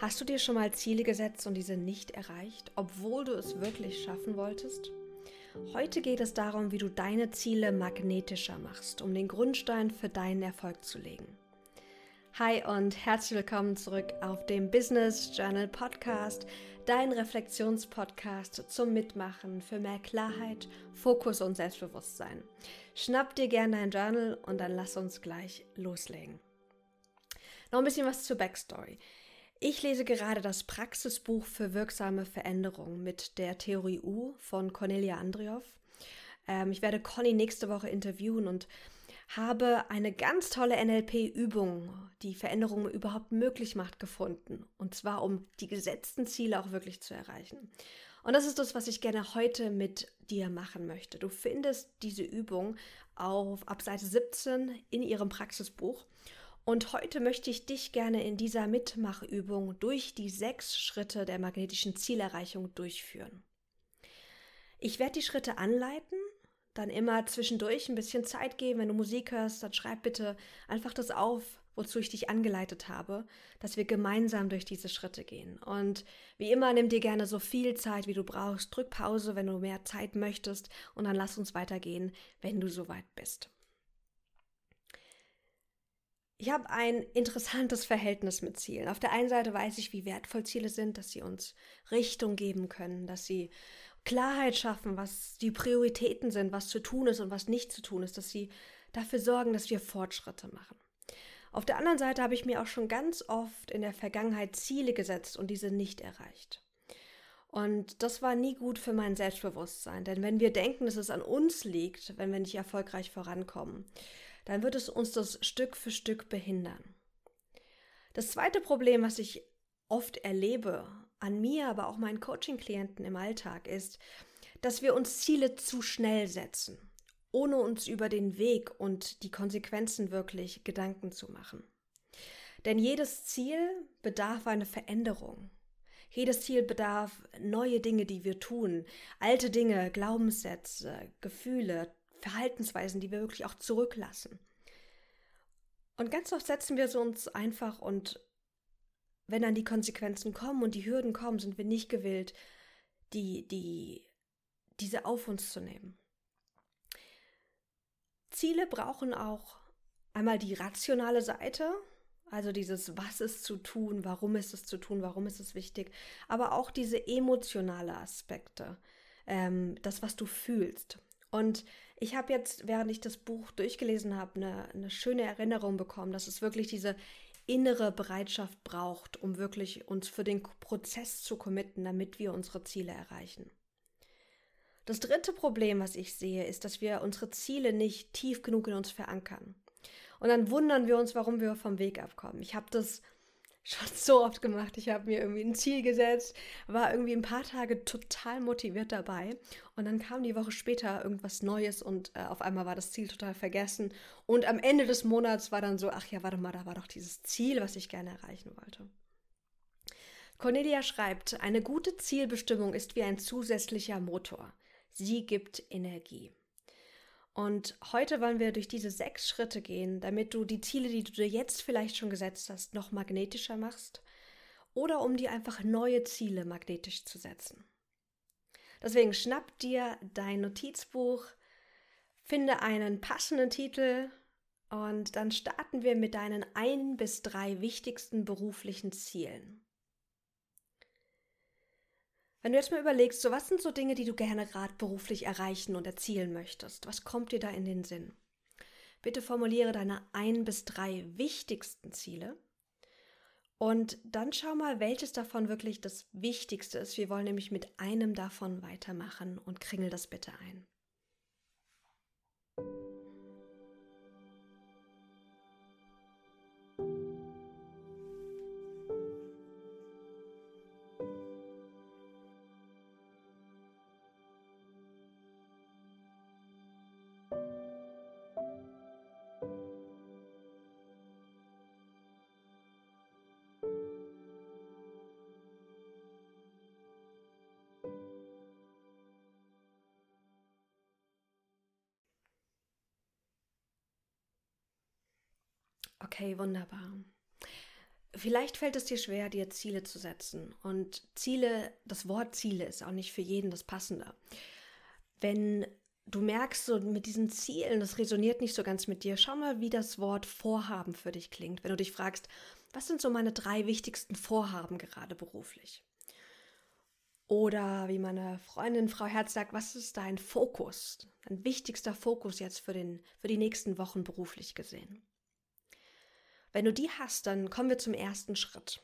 Hast du dir schon mal Ziele gesetzt und diese nicht erreicht, obwohl du es wirklich schaffen wolltest? Heute geht es darum, wie du deine Ziele magnetischer machst, um den Grundstein für deinen Erfolg zu legen. Hi und herzlich willkommen zurück auf dem Business Journal Podcast, dein Reflexionspodcast zum Mitmachen für mehr Klarheit, Fokus und Selbstbewusstsein. Schnapp dir gerne dein Journal und dann lass uns gleich loslegen. Noch ein bisschen was zur Backstory. Ich lese gerade das Praxisbuch für wirksame Veränderung mit der Theorie U von Cornelia Andrioff. Ähm, ich werde Conny nächste Woche interviewen und habe eine ganz tolle NLP-Übung, die Veränderungen überhaupt möglich macht, gefunden. Und zwar, um die gesetzten Ziele auch wirklich zu erreichen. Und das ist das, was ich gerne heute mit dir machen möchte. Du findest diese Übung auf ab Seite 17 in ihrem Praxisbuch. Und heute möchte ich dich gerne in dieser Mitmachübung durch die sechs Schritte der magnetischen Zielerreichung durchführen. Ich werde die Schritte anleiten, dann immer zwischendurch ein bisschen Zeit geben. Wenn du Musik hörst, dann schreib bitte einfach das auf, wozu ich dich angeleitet habe, dass wir gemeinsam durch diese Schritte gehen. Und wie immer, nimm dir gerne so viel Zeit, wie du brauchst. Drück Pause, wenn du mehr Zeit möchtest. Und dann lass uns weitergehen, wenn du soweit bist. Ich habe ein interessantes Verhältnis mit Zielen. Auf der einen Seite weiß ich, wie wertvoll Ziele sind, dass sie uns Richtung geben können, dass sie Klarheit schaffen, was die Prioritäten sind, was zu tun ist und was nicht zu tun ist, dass sie dafür sorgen, dass wir Fortschritte machen. Auf der anderen Seite habe ich mir auch schon ganz oft in der Vergangenheit Ziele gesetzt und diese nicht erreicht. Und das war nie gut für mein Selbstbewusstsein, denn wenn wir denken, dass es an uns liegt, wenn wir nicht erfolgreich vorankommen, dann wird es uns das Stück für Stück behindern. Das zweite Problem, was ich oft erlebe, an mir, aber auch meinen Coaching-Klienten im Alltag, ist, dass wir uns Ziele zu schnell setzen, ohne uns über den Weg und die Konsequenzen wirklich Gedanken zu machen. Denn jedes Ziel bedarf einer Veränderung. Jedes Ziel bedarf neue Dinge, die wir tun, alte Dinge, Glaubenssätze, Gefühle, Verhaltensweisen, die wir wirklich auch zurücklassen. Und ganz oft setzen wir so uns einfach und wenn dann die Konsequenzen kommen und die Hürden kommen, sind wir nicht gewillt, die, die, diese auf uns zu nehmen. Ziele brauchen auch einmal die rationale Seite, also dieses, was ist zu tun, warum ist es zu tun, warum ist es wichtig, aber auch diese emotionale Aspekte, ähm, das, was du fühlst. Und ich habe jetzt, während ich das Buch durchgelesen habe, eine, eine schöne Erinnerung bekommen, dass es wirklich diese innere Bereitschaft braucht, um wirklich uns für den Prozess zu committen, damit wir unsere Ziele erreichen. Das dritte Problem, was ich sehe, ist, dass wir unsere Ziele nicht tief genug in uns verankern. Und dann wundern wir uns, warum wir vom Weg abkommen. Ich habe das schon so oft gemacht. Ich habe mir irgendwie ein Ziel gesetzt, war irgendwie ein paar Tage total motiviert dabei und dann kam die Woche später irgendwas Neues und äh, auf einmal war das Ziel total vergessen und am Ende des Monats war dann so, ach ja, warte mal, da war doch dieses Ziel, was ich gerne erreichen wollte. Cornelia schreibt, eine gute Zielbestimmung ist wie ein zusätzlicher Motor. Sie gibt Energie. Und heute wollen wir durch diese sechs Schritte gehen, damit du die Ziele, die du dir jetzt vielleicht schon gesetzt hast, noch magnetischer machst oder um dir einfach neue Ziele magnetisch zu setzen. Deswegen schnapp dir dein Notizbuch, finde einen passenden Titel und dann starten wir mit deinen ein bis drei wichtigsten beruflichen Zielen. Wenn du jetzt mal überlegst, so was sind so Dinge, die du gerne gerade beruflich erreichen und erzielen möchtest? Was kommt dir da in den Sinn? Bitte formuliere deine ein bis drei wichtigsten Ziele und dann schau mal, welches davon wirklich das Wichtigste ist. Wir wollen nämlich mit einem davon weitermachen und kringel das bitte ein. Okay, wunderbar. Vielleicht fällt es dir schwer, dir Ziele zu setzen. Und Ziele, das Wort Ziele ist auch nicht für jeden das Passende. Wenn du merkst, so mit diesen Zielen, das resoniert nicht so ganz mit dir, schau mal, wie das Wort Vorhaben für dich klingt. Wenn du dich fragst, was sind so meine drei wichtigsten Vorhaben gerade beruflich? Oder wie meine Freundin Frau Herz sagt, was ist dein Fokus, dein wichtigster Fokus jetzt für, den, für die nächsten Wochen beruflich gesehen? Wenn du die hast, dann kommen wir zum ersten Schritt.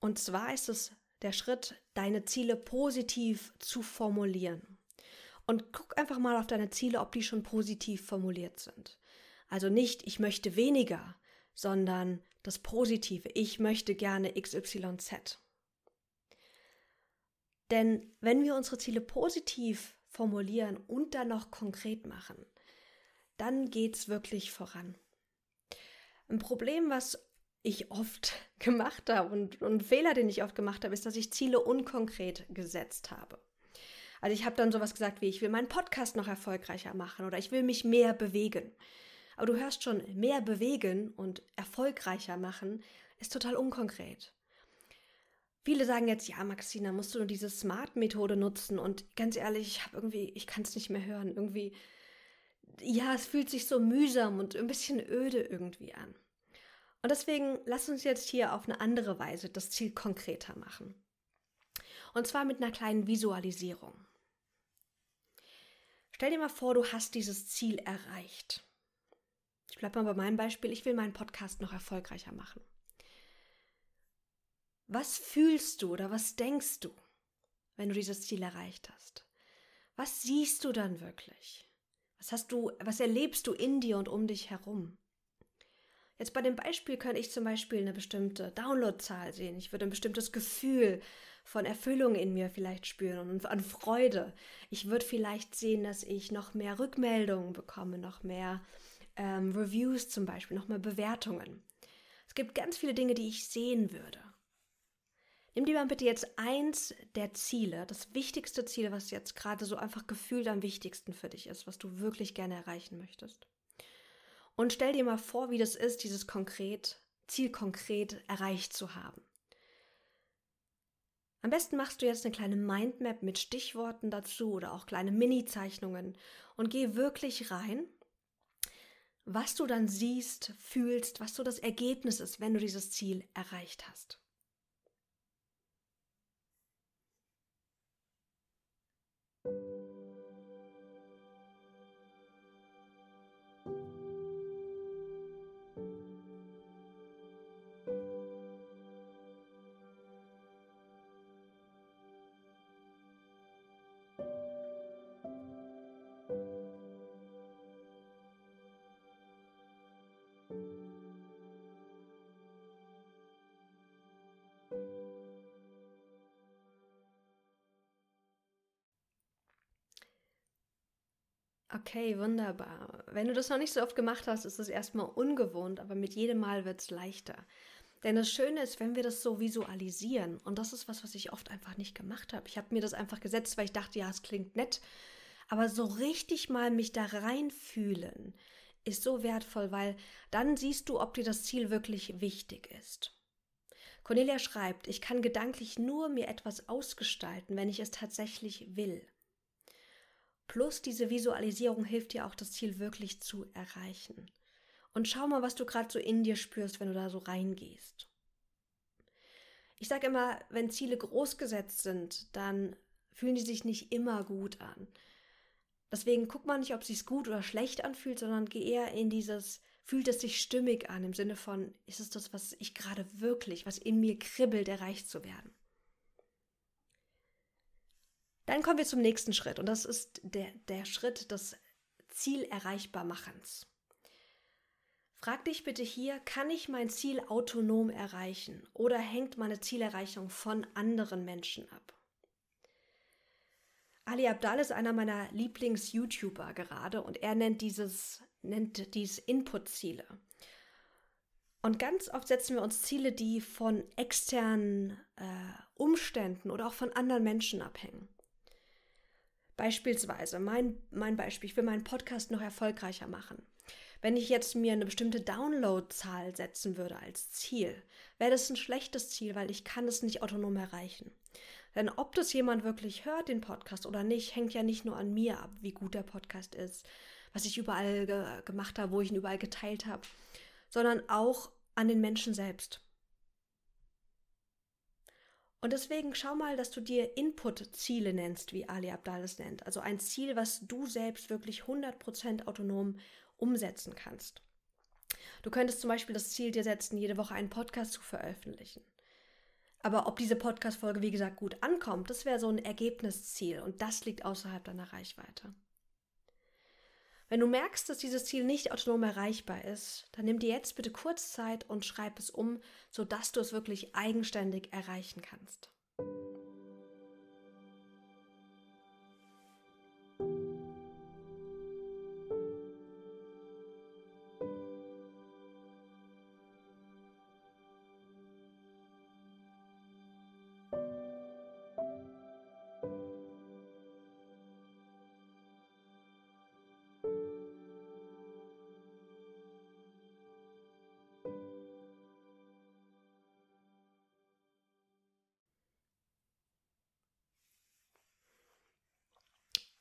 Und zwar ist es der Schritt, deine Ziele positiv zu formulieren. Und guck einfach mal auf deine Ziele, ob die schon positiv formuliert sind. Also nicht, ich möchte weniger, sondern das Positive, ich möchte gerne XYZ. Denn wenn wir unsere Ziele positiv formulieren und dann noch konkret machen, dann geht es wirklich voran. Ein Problem, was ich oft gemacht habe und, ein Fehler, den ich oft gemacht habe, ist, dass ich Ziele unkonkret gesetzt habe. Also ich habe dann sowas gesagt wie, ich will meinen Podcast noch erfolgreicher machen oder ich will mich mehr bewegen. Aber du hörst schon, mehr bewegen und erfolgreicher machen ist total unkonkret. Viele sagen jetzt, ja, Maxina, musst du nur diese Smart-Methode nutzen und ganz ehrlich, ich habe irgendwie, ich kann es nicht mehr hören. Irgendwie ja, es fühlt sich so mühsam und ein bisschen öde irgendwie an. Und deswegen lass uns jetzt hier auf eine andere Weise das Ziel konkreter machen. Und zwar mit einer kleinen Visualisierung. Stell dir mal vor, du hast dieses Ziel erreicht. Ich bleibe mal bei meinem Beispiel. Ich will meinen Podcast noch erfolgreicher machen. Was fühlst du oder was denkst du, wenn du dieses Ziel erreicht hast? Was siehst du dann wirklich? Was hast du, was erlebst du in dir und um dich herum? Jetzt bei dem Beispiel könnte ich zum Beispiel eine bestimmte Downloadzahl sehen. Ich würde ein bestimmtes Gefühl von Erfüllung in mir vielleicht spüren und an Freude. Ich würde vielleicht sehen, dass ich noch mehr Rückmeldungen bekomme, noch mehr ähm, Reviews zum Beispiel, noch mehr Bewertungen. Es gibt ganz viele Dinge, die ich sehen würde. Nimm dir mal bitte jetzt eins der Ziele, das wichtigste Ziel, was jetzt gerade so einfach gefühlt am wichtigsten für dich ist, was du wirklich gerne erreichen möchtest. Und stell dir mal vor, wie das ist, dieses konkret, Ziel konkret erreicht zu haben. Am besten machst du jetzt eine kleine Mindmap mit Stichworten dazu oder auch kleine Mini-Zeichnungen und geh wirklich rein, was du dann siehst, fühlst, was so das Ergebnis ist, wenn du dieses Ziel erreicht hast. Okay, wunderbar. Wenn du das noch nicht so oft gemacht hast, ist es erstmal ungewohnt, aber mit jedem Mal wird es leichter. Denn das Schöne ist, wenn wir das so visualisieren, und das ist was, was ich oft einfach nicht gemacht habe. Ich habe mir das einfach gesetzt, weil ich dachte, ja, es klingt nett. Aber so richtig mal mich da reinfühlen ist so wertvoll, weil dann siehst du, ob dir das Ziel wirklich wichtig ist. Cornelia schreibt, ich kann gedanklich nur mir etwas ausgestalten, wenn ich es tatsächlich will. Plus diese Visualisierung hilft dir auch, das Ziel wirklich zu erreichen. Und schau mal, was du gerade so in dir spürst, wenn du da so reingehst. Ich sage immer, wenn Ziele groß gesetzt sind, dann fühlen die sich nicht immer gut an. Deswegen guck mal nicht, ob es sich gut oder schlecht anfühlt, sondern geh eher in dieses, fühlt es sich stimmig an, im Sinne von, ist es das, was ich gerade wirklich, was in mir kribbelt, erreicht zu werden. Dann kommen wir zum nächsten Schritt und das ist der, der Schritt des Zielerreichbarmachens. Frag dich bitte hier, kann ich mein Ziel autonom erreichen oder hängt meine Zielerreichung von anderen Menschen ab? Ali Abdal ist einer meiner Lieblings-YouTuber gerade und er nennt dieses, nennt dies Input-Ziele. Und ganz oft setzen wir uns Ziele, die von externen äh, Umständen oder auch von anderen Menschen abhängen. Beispielsweise, mein, mein Beispiel, ich will meinen Podcast noch erfolgreicher machen. Wenn ich jetzt mir eine bestimmte Download-Zahl setzen würde als Ziel, wäre das ein schlechtes Ziel, weil ich kann es nicht autonom erreichen. Denn ob das jemand wirklich hört, den Podcast oder nicht, hängt ja nicht nur an mir ab, wie gut der Podcast ist, was ich überall ge gemacht habe, wo ich ihn überall geteilt habe, sondern auch an den Menschen selbst. Und deswegen schau mal, dass du dir Input-Ziele nennst, wie Ali Abdal es nennt. Also ein Ziel, was du selbst wirklich 100% autonom umsetzen kannst. Du könntest zum Beispiel das Ziel dir setzen, jede Woche einen Podcast zu veröffentlichen. Aber ob diese Podcast-Folge, wie gesagt, gut ankommt, das wäre so ein Ergebnisziel und das liegt außerhalb deiner Reichweite. Wenn du merkst, dass dieses Ziel nicht autonom erreichbar ist, dann nimm dir jetzt bitte kurz Zeit und schreib es um, sodass du es wirklich eigenständig erreichen kannst.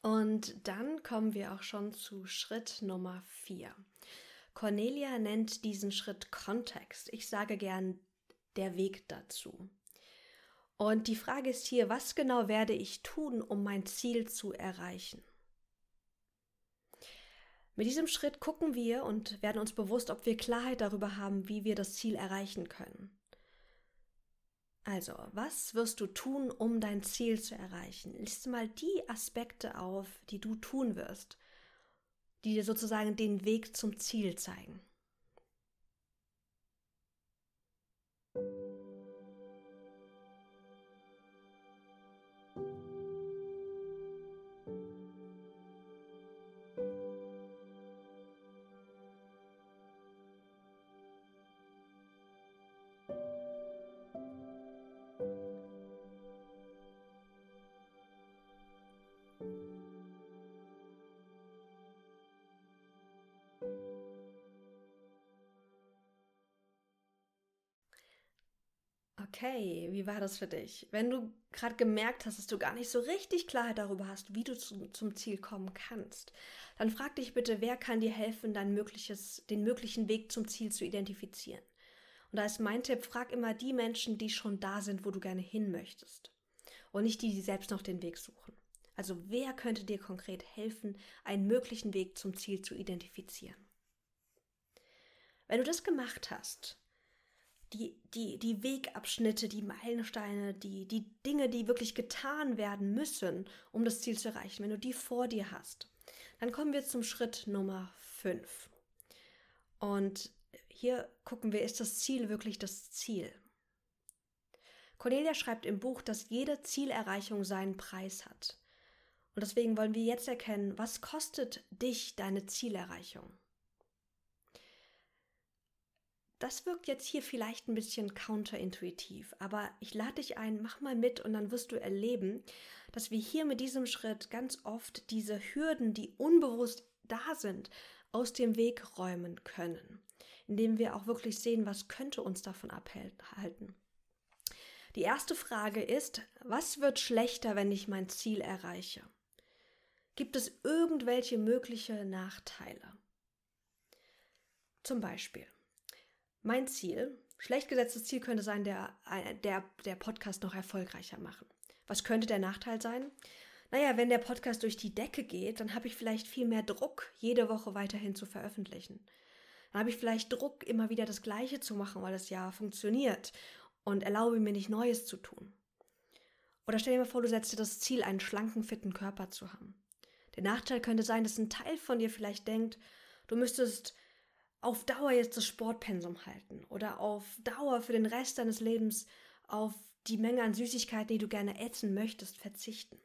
Und dann kommen wir auch schon zu Schritt Nummer 4. Cornelia nennt diesen Schritt Kontext. Ich sage gern der Weg dazu. Und die Frage ist hier, was genau werde ich tun, um mein Ziel zu erreichen? Mit diesem Schritt gucken wir und werden uns bewusst, ob wir Klarheit darüber haben, wie wir das Ziel erreichen können. Also, was wirst du tun, um dein Ziel zu erreichen? Liste mal die Aspekte auf, die du tun wirst, die dir sozusagen den Weg zum Ziel zeigen. Okay, wie war das für dich? Wenn du gerade gemerkt hast, dass du gar nicht so richtig Klarheit darüber hast, wie du zu, zum Ziel kommen kannst, dann frag dich bitte, wer kann dir helfen, dein mögliches, den möglichen Weg zum Ziel zu identifizieren. Und da ist mein Tipp, frag immer die Menschen, die schon da sind, wo du gerne hin möchtest. Und nicht die, die selbst noch den Weg suchen. Also wer könnte dir konkret helfen, einen möglichen Weg zum Ziel zu identifizieren? Wenn du das gemacht hast, die, die, die Wegabschnitte, die Meilensteine, die, die Dinge, die wirklich getan werden müssen, um das Ziel zu erreichen, wenn du die vor dir hast, dann kommen wir zum Schritt Nummer 5. Und hier gucken wir, ist das Ziel wirklich das Ziel? Cornelia schreibt im Buch, dass jede Zielerreichung seinen Preis hat. Und deswegen wollen wir jetzt erkennen, was kostet dich deine Zielerreichung? Das wirkt jetzt hier vielleicht ein bisschen counterintuitiv, aber ich lade dich ein, mach mal mit und dann wirst du erleben, dass wir hier mit diesem Schritt ganz oft diese Hürden, die unbewusst da sind, aus dem Weg räumen können, indem wir auch wirklich sehen, was könnte uns davon abhalten. Die erste Frage ist, was wird schlechter, wenn ich mein Ziel erreiche? Gibt es irgendwelche mögliche Nachteile? Zum Beispiel, mein Ziel, schlecht gesetztes Ziel könnte sein, der, der, der Podcast noch erfolgreicher machen. Was könnte der Nachteil sein? Naja, wenn der Podcast durch die Decke geht, dann habe ich vielleicht viel mehr Druck, jede Woche weiterhin zu veröffentlichen. Dann habe ich vielleicht Druck, immer wieder das Gleiche zu machen, weil das ja funktioniert und erlaube mir nicht Neues zu tun. Oder stell dir mal vor, du setzt dir das Ziel, einen schlanken, fitten Körper zu haben. Der Nachteil könnte sein, dass ein Teil von dir vielleicht denkt, du müsstest auf Dauer jetzt das Sportpensum halten oder auf Dauer für den Rest deines Lebens auf die Menge an Süßigkeiten, die du gerne essen möchtest, verzichten.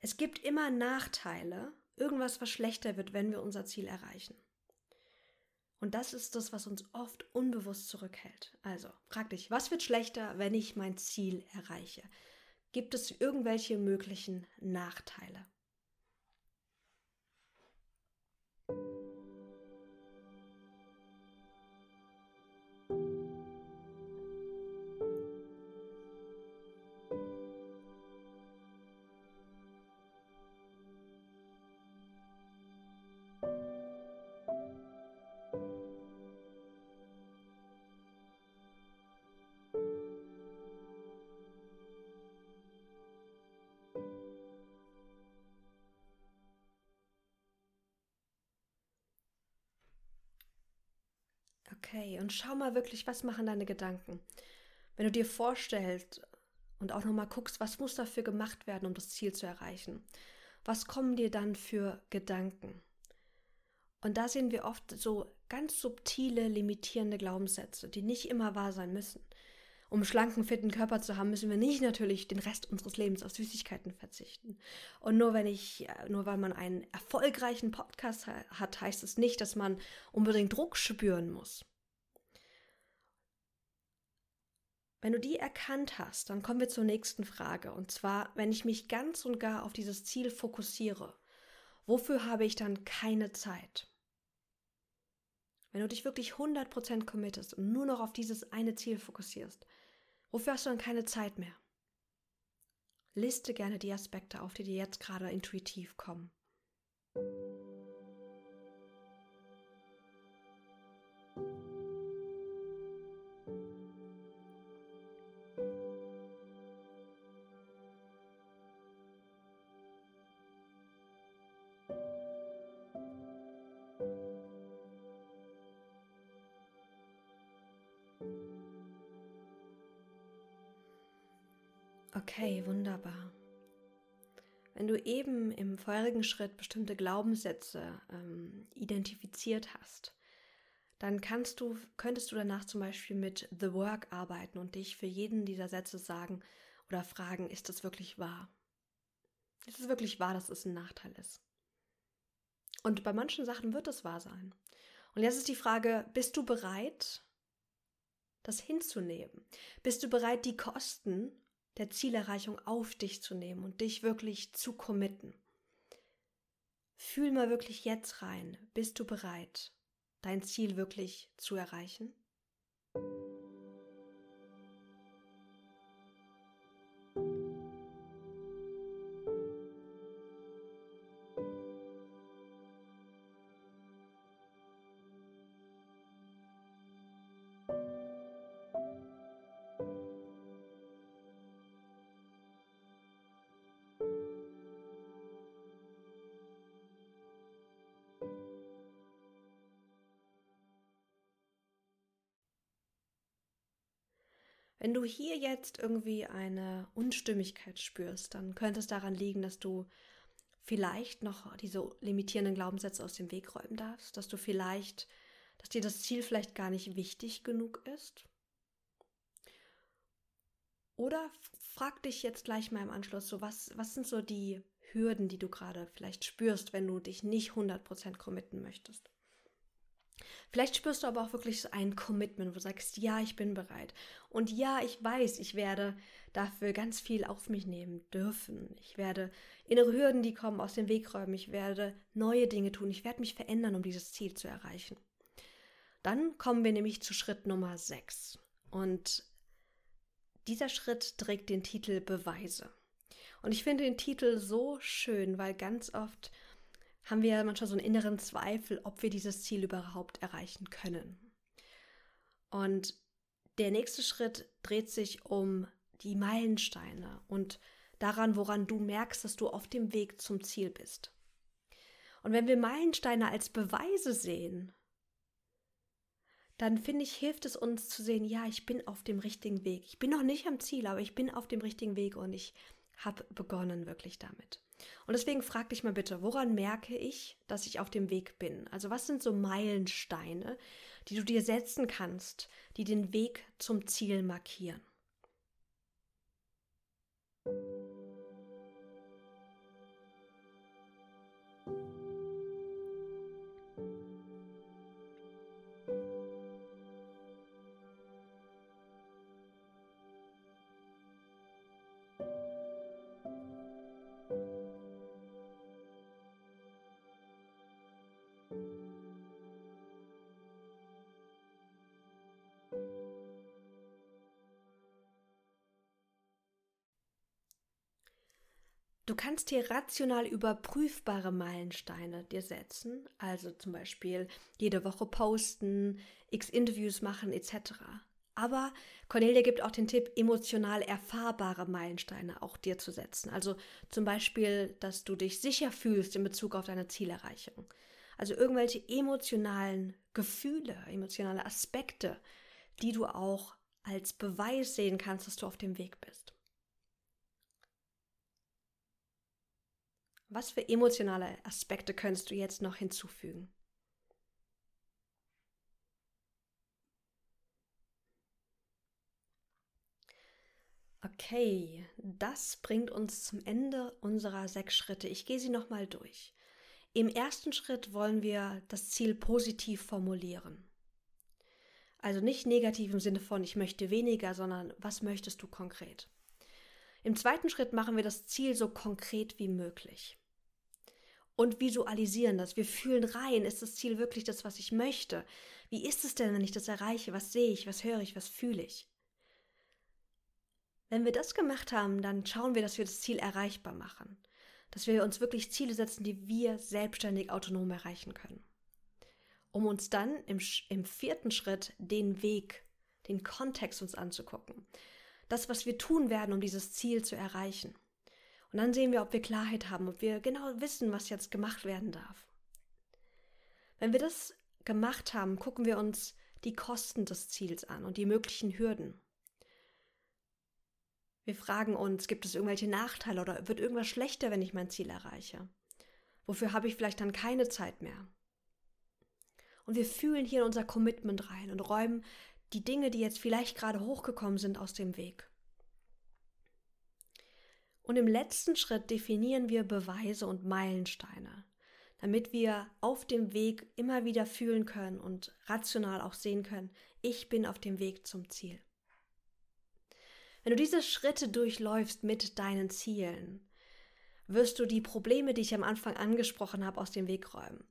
Es gibt immer Nachteile, irgendwas, was schlechter wird, wenn wir unser Ziel erreichen. Und das ist das, was uns oft unbewusst zurückhält. Also, frag dich, was wird schlechter, wenn ich mein Ziel erreiche? Gibt es irgendwelche möglichen Nachteile? Okay, und schau mal wirklich, was machen deine Gedanken? Wenn du dir vorstellst und auch nochmal guckst, was muss dafür gemacht werden, um das Ziel zu erreichen? Was kommen dir dann für Gedanken? Und da sehen wir oft so ganz subtile, limitierende Glaubenssätze, die nicht immer wahr sein müssen. Um schlanken, fitten Körper zu haben, müssen wir nicht natürlich den Rest unseres Lebens auf Süßigkeiten verzichten. Und nur wenn ich, äh, nur weil man einen erfolgreichen Podcast hat, heißt es nicht, dass man unbedingt Druck spüren muss. Wenn du die erkannt hast, dann kommen wir zur nächsten Frage. Und zwar, wenn ich mich ganz und gar auf dieses Ziel fokussiere, wofür habe ich dann keine Zeit? Wenn du dich wirklich 100% committest und nur noch auf dieses eine Ziel fokussierst, wofür hast du dann keine Zeit mehr? Liste gerne die Aspekte auf, die dir jetzt gerade intuitiv kommen. Okay, wunderbar. Wenn du eben im vorherigen Schritt bestimmte Glaubenssätze ähm, identifiziert hast, dann kannst du, könntest du danach zum Beispiel mit The Work arbeiten und dich für jeden dieser Sätze sagen oder fragen, ist das wirklich wahr? Ist es wirklich wahr, dass es ein Nachteil ist? Und bei manchen Sachen wird es wahr sein. Und jetzt ist die Frage, bist du bereit, das hinzunehmen? Bist du bereit, die Kosten der Zielerreichung auf dich zu nehmen und dich wirklich zu committen. Fühl mal wirklich jetzt rein. Bist du bereit, dein Ziel wirklich zu erreichen? Wenn du hier jetzt irgendwie eine Unstimmigkeit spürst, dann könnte es daran liegen, dass du vielleicht noch diese limitierenden Glaubenssätze aus dem Weg räumen darfst, dass du vielleicht, dass dir das Ziel vielleicht gar nicht wichtig genug ist. Oder frag dich jetzt gleich mal im Anschluss so, was, was sind so die Hürden, die du gerade vielleicht spürst, wenn du dich nicht 100% committen möchtest? Vielleicht spürst du aber auch wirklich ein Commitment, wo du sagst, ja, ich bin bereit. Und ja, ich weiß, ich werde dafür ganz viel auf mich nehmen dürfen. Ich werde innere Hürden, die kommen, aus dem Weg räumen. Ich werde neue Dinge tun. Ich werde mich verändern, um dieses Ziel zu erreichen. Dann kommen wir nämlich zu Schritt Nummer 6. Und dieser Schritt trägt den Titel Beweise. Und ich finde den Titel so schön, weil ganz oft haben wir manchmal so einen inneren Zweifel, ob wir dieses Ziel überhaupt erreichen können. Und der nächste Schritt dreht sich um die Meilensteine und daran, woran du merkst, dass du auf dem Weg zum Ziel bist. Und wenn wir Meilensteine als Beweise sehen, dann finde ich, hilft es uns zu sehen, ja, ich bin auf dem richtigen Weg. Ich bin noch nicht am Ziel, aber ich bin auf dem richtigen Weg und ich habe begonnen wirklich damit. Und deswegen frag dich mal bitte, woran merke ich, dass ich auf dem Weg bin? Also was sind so Meilensteine, die du dir setzen kannst, die den Weg zum Ziel markieren? Du kannst hier rational überprüfbare Meilensteine dir setzen, also zum Beispiel jede Woche posten, x Interviews machen etc. Aber Cornelia gibt auch den Tipp, emotional erfahrbare Meilensteine auch dir zu setzen. Also zum Beispiel, dass du dich sicher fühlst in Bezug auf deine Zielerreichung. Also irgendwelche emotionalen, Gefühle, emotionale Aspekte, die du auch als Beweis sehen kannst, dass du auf dem Weg bist. Was für emotionale Aspekte könntest du jetzt noch hinzufügen? Okay, das bringt uns zum Ende unserer sechs Schritte. Ich gehe sie nochmal durch. Im ersten Schritt wollen wir das Ziel positiv formulieren. Also nicht negativ im Sinne von ich möchte weniger, sondern was möchtest du konkret? Im zweiten Schritt machen wir das Ziel so konkret wie möglich und visualisieren das. Wir fühlen rein, ist das Ziel wirklich das, was ich möchte? Wie ist es denn, wenn ich das erreiche? Was sehe ich? Was höre ich? Was fühle ich? Wenn wir das gemacht haben, dann schauen wir, dass wir das Ziel erreichbar machen. Dass wir uns wirklich Ziele setzen, die wir selbstständig autonom erreichen können. Um uns dann im, im vierten Schritt den Weg, den Kontext uns anzugucken. Das, was wir tun werden, um dieses Ziel zu erreichen. Und dann sehen wir, ob wir Klarheit haben, ob wir genau wissen, was jetzt gemacht werden darf. Wenn wir das gemacht haben, gucken wir uns die Kosten des Ziels an und die möglichen Hürden. Wir fragen uns, gibt es irgendwelche Nachteile oder wird irgendwas schlechter, wenn ich mein Ziel erreiche? Wofür habe ich vielleicht dann keine Zeit mehr? Und wir fühlen hier in unser Commitment rein und räumen die Dinge, die jetzt vielleicht gerade hochgekommen sind, aus dem Weg. Und im letzten Schritt definieren wir Beweise und Meilensteine, damit wir auf dem Weg immer wieder fühlen können und rational auch sehen können, ich bin auf dem Weg zum Ziel. Wenn du diese Schritte durchläufst mit deinen Zielen, wirst du die Probleme, die ich am Anfang angesprochen habe, aus dem Weg räumen.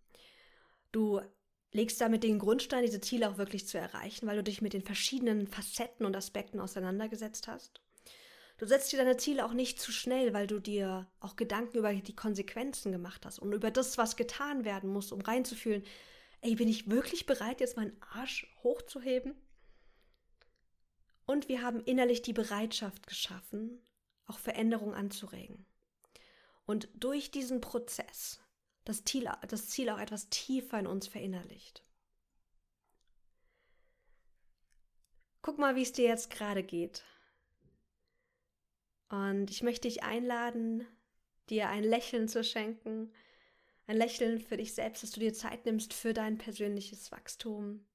Du legst damit den Grundstein, diese Ziele auch wirklich zu erreichen, weil du dich mit den verschiedenen Facetten und Aspekten auseinandergesetzt hast. Du setzt dir deine Ziele auch nicht zu schnell, weil du dir auch Gedanken über die Konsequenzen gemacht hast und über das, was getan werden muss, um reinzufühlen, ey, bin ich wirklich bereit, jetzt meinen Arsch hochzuheben? Und wir haben innerlich die Bereitschaft geschaffen, auch Veränderung anzuregen. Und durch diesen Prozess das Ziel, das Ziel auch etwas tiefer in uns verinnerlicht. Guck mal, wie es dir jetzt gerade geht. Und ich möchte dich einladen, dir ein Lächeln zu schenken, ein Lächeln für dich selbst, dass du dir Zeit nimmst für dein persönliches Wachstum.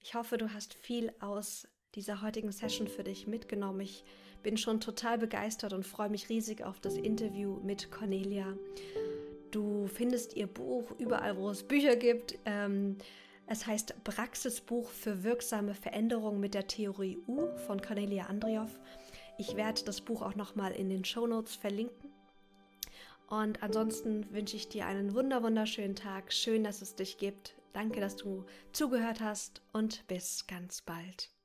Ich hoffe, du hast viel aus dieser heutigen Session für dich mitgenommen. Ich bin schon total begeistert und freue mich riesig auf das Interview mit Cornelia. Du findest ihr Buch überall, wo es Bücher gibt. Ähm, es heißt Praxisbuch für wirksame Veränderung mit der Theorie U von Cornelia Andrioff. Ich werde das Buch auch nochmal in den Show Notes verlinken. Und ansonsten wünsche ich dir einen wunder wunderschönen Tag. Schön, dass es dich gibt. Danke, dass du zugehört hast und bis ganz bald.